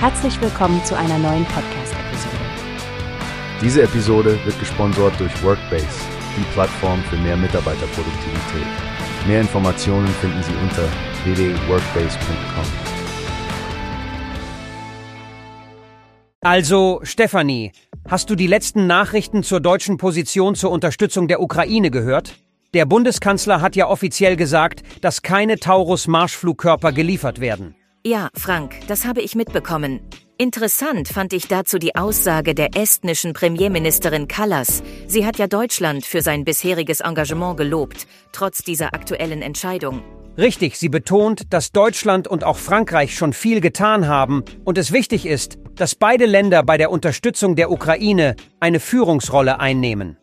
Herzlich willkommen zu einer neuen Podcast-Episode. Diese Episode wird gesponsert durch Workbase, die Plattform für mehr Mitarbeiterproduktivität. Mehr Informationen finden Sie unter www.workbase.com. Also, Stefanie, hast du die letzten Nachrichten zur deutschen Position zur Unterstützung der Ukraine gehört? Der Bundeskanzler hat ja offiziell gesagt, dass keine Taurus-Marschflugkörper geliefert werden. Ja, Frank, das habe ich mitbekommen. Interessant fand ich dazu die Aussage der estnischen Premierministerin Kallas. Sie hat ja Deutschland für sein bisheriges Engagement gelobt, trotz dieser aktuellen Entscheidung. Richtig, sie betont, dass Deutschland und auch Frankreich schon viel getan haben und es wichtig ist, dass beide Länder bei der Unterstützung der Ukraine eine Führungsrolle einnehmen.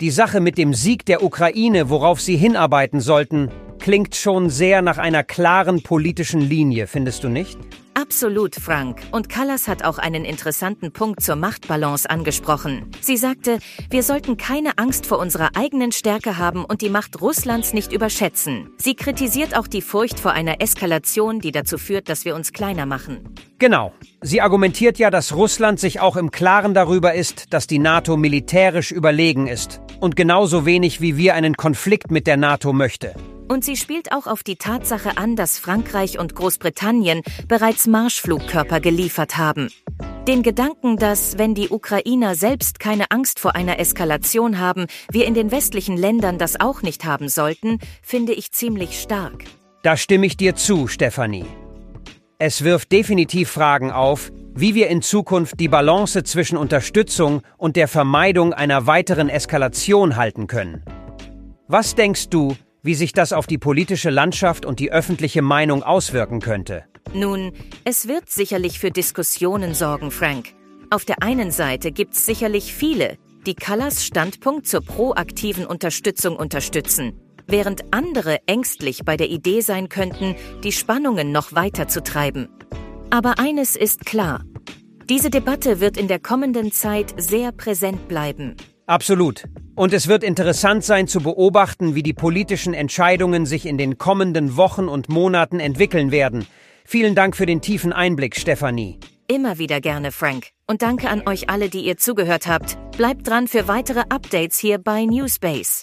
Die Sache mit dem Sieg der Ukraine, worauf sie hinarbeiten sollten, klingt schon sehr nach einer klaren politischen Linie, findest du nicht? Absolut, Frank. Und Callas hat auch einen interessanten Punkt zur Machtbalance angesprochen. Sie sagte, wir sollten keine Angst vor unserer eigenen Stärke haben und die Macht Russlands nicht überschätzen. Sie kritisiert auch die Furcht vor einer Eskalation, die dazu führt, dass wir uns kleiner machen. Genau. Sie argumentiert ja, dass Russland sich auch im Klaren darüber ist, dass die NATO militärisch überlegen ist und genauso wenig wie wir einen Konflikt mit der NATO möchte. Und sie spielt auch auf die Tatsache an, dass Frankreich und Großbritannien bereits Marschflugkörper geliefert haben. Den Gedanken, dass, wenn die Ukrainer selbst keine Angst vor einer Eskalation haben, wir in den westlichen Ländern das auch nicht haben sollten, finde ich ziemlich stark. Da stimme ich dir zu, Stefanie. Es wirft definitiv Fragen auf, wie wir in Zukunft die Balance zwischen Unterstützung und der Vermeidung einer weiteren Eskalation halten können. Was denkst du, wie sich das auf die politische Landschaft und die öffentliche Meinung auswirken könnte. Nun, es wird sicherlich für Diskussionen sorgen, Frank. Auf der einen Seite gibt es sicherlich viele, die Callas Standpunkt zur proaktiven Unterstützung unterstützen, während andere ängstlich bei der Idee sein könnten, die Spannungen noch weiter zu treiben. Aber eines ist klar. Diese Debatte wird in der kommenden Zeit sehr präsent bleiben. Absolut. Und es wird interessant sein zu beobachten, wie die politischen Entscheidungen sich in den kommenden Wochen und Monaten entwickeln werden. Vielen Dank für den tiefen Einblick, Stefanie. Immer wieder gerne, Frank. Und danke an euch alle, die ihr zugehört habt. Bleibt dran für weitere Updates hier bei Newspace.